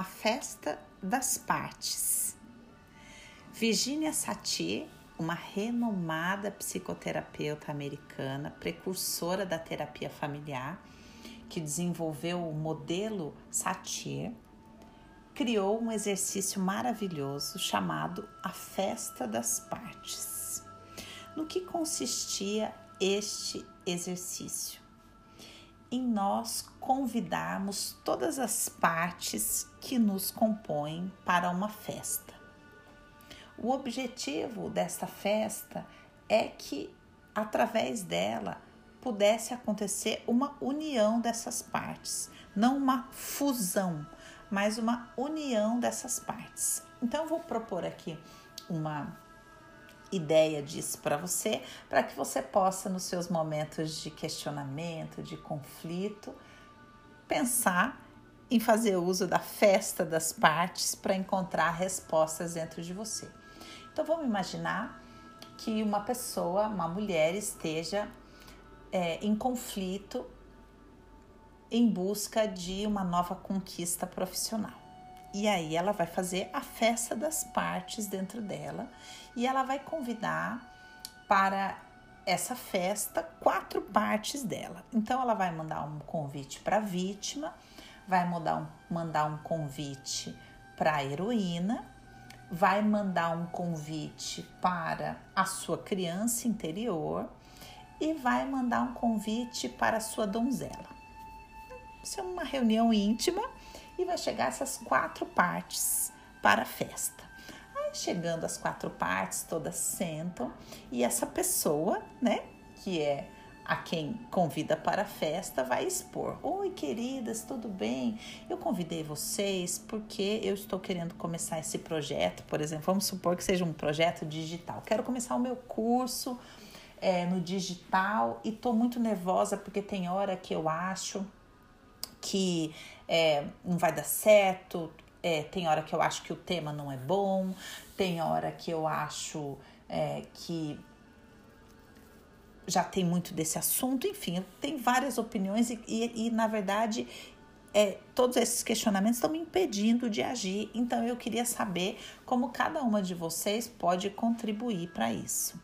A Festa das Partes. Virginia Satir, uma renomada psicoterapeuta americana, precursora da terapia familiar, que desenvolveu o modelo Satir, criou um exercício maravilhoso chamado a Festa das Partes. No que consistia este exercício? Em nós convidarmos todas as partes que nos compõem para uma festa. O objetivo desta festa é que, através dela, pudesse acontecer uma união dessas partes, não uma fusão, mas uma união dessas partes. Então, eu vou propor aqui uma ideia disso para você, para que você possa, nos seus momentos de questionamento, de conflito, pensar em fazer uso da festa das partes para encontrar respostas dentro de você. Então vamos imaginar que uma pessoa, uma mulher, esteja é, em conflito em busca de uma nova conquista profissional. E aí ela vai fazer a festa das partes dentro dela e ela vai convidar para essa festa quatro partes dela. Então ela vai mandar um convite para a vítima, vai mandar um, mandar um convite para a heroína, vai mandar um convite para a sua criança interior e vai mandar um convite para a sua donzela. Isso é uma reunião íntima e vai chegar essas quatro partes para a festa. Aí chegando as quatro partes, todas sentam e essa pessoa, né, que é a quem convida para a festa vai expor: Oi, queridas, tudo bem? Eu convidei vocês porque eu estou querendo começar esse projeto, por exemplo, vamos supor que seja um projeto digital. Quero começar o meu curso é, no digital e estou muito nervosa porque tem hora que eu acho que é, não vai dar certo, é, tem hora que eu acho que o tema não é bom, tem hora que eu acho é, que já tem muito desse assunto, enfim, tem várias opiniões e, e, e na verdade é, todos esses questionamentos estão me impedindo de agir. Então eu queria saber como cada uma de vocês pode contribuir para isso.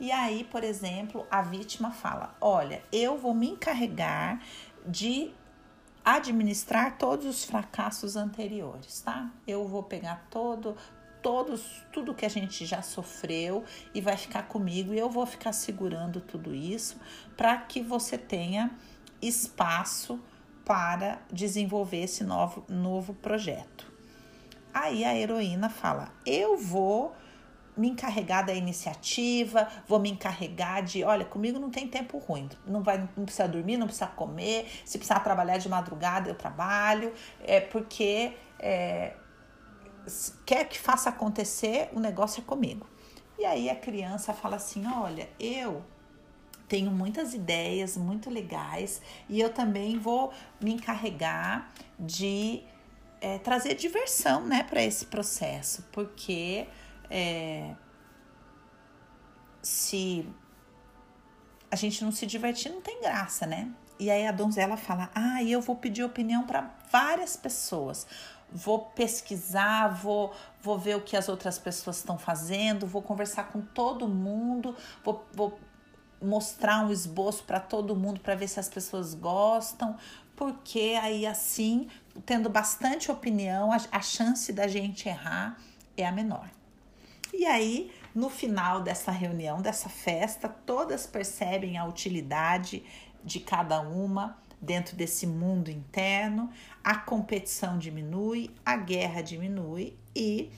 E aí, por exemplo, a vítima fala: Olha, eu vou me encarregar de administrar todos os fracassos anteriores, tá? Eu vou pegar todo todos tudo que a gente já sofreu e vai ficar comigo e eu vou ficar segurando tudo isso para que você tenha espaço para desenvolver esse novo, novo projeto. Aí a heroína fala: Eu vou me encarregar da iniciativa, vou me encarregar de, olha, comigo não tem tempo ruim, não vai, não precisa dormir, não precisa comer, se precisar trabalhar de madrugada eu trabalho, é porque é, quer que faça acontecer, o negócio é comigo. E aí a criança fala assim, olha, eu tenho muitas ideias muito legais e eu também vou me encarregar de é, trazer diversão, né, para esse processo, porque é, se a gente não se divertir, não tem graça, né? E aí a donzela fala: Ah, eu vou pedir opinião para várias pessoas. Vou pesquisar, vou, vou ver o que as outras pessoas estão fazendo, vou conversar com todo mundo, vou, vou mostrar um esboço para todo mundo para ver se as pessoas gostam, porque aí assim, tendo bastante opinião, a, a chance da gente errar é a menor. E aí, no final dessa reunião, dessa festa, todas percebem a utilidade de cada uma dentro desse mundo interno, a competição diminui, a guerra diminui e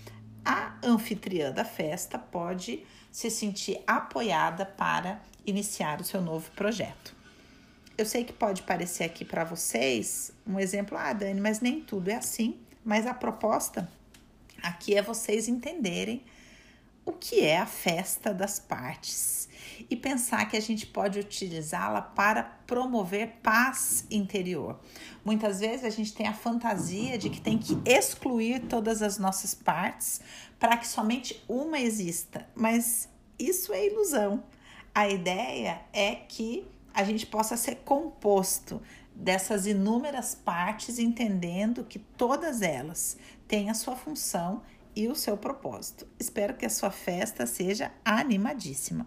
a anfitriã da festa pode se sentir apoiada para iniciar o seu novo projeto. Eu sei que pode parecer aqui para vocês um exemplo, ah, Dani, mas nem tudo é assim. Mas a proposta aqui é vocês entenderem o que é a festa das partes e pensar que a gente pode utilizá-la para promover paz interior. Muitas vezes a gente tem a fantasia de que tem que excluir todas as nossas partes para que somente uma exista, mas isso é ilusão. A ideia é que a gente possa ser composto dessas inúmeras partes, entendendo que todas elas têm a sua função e o seu propósito. Espero que a sua festa seja animadíssima.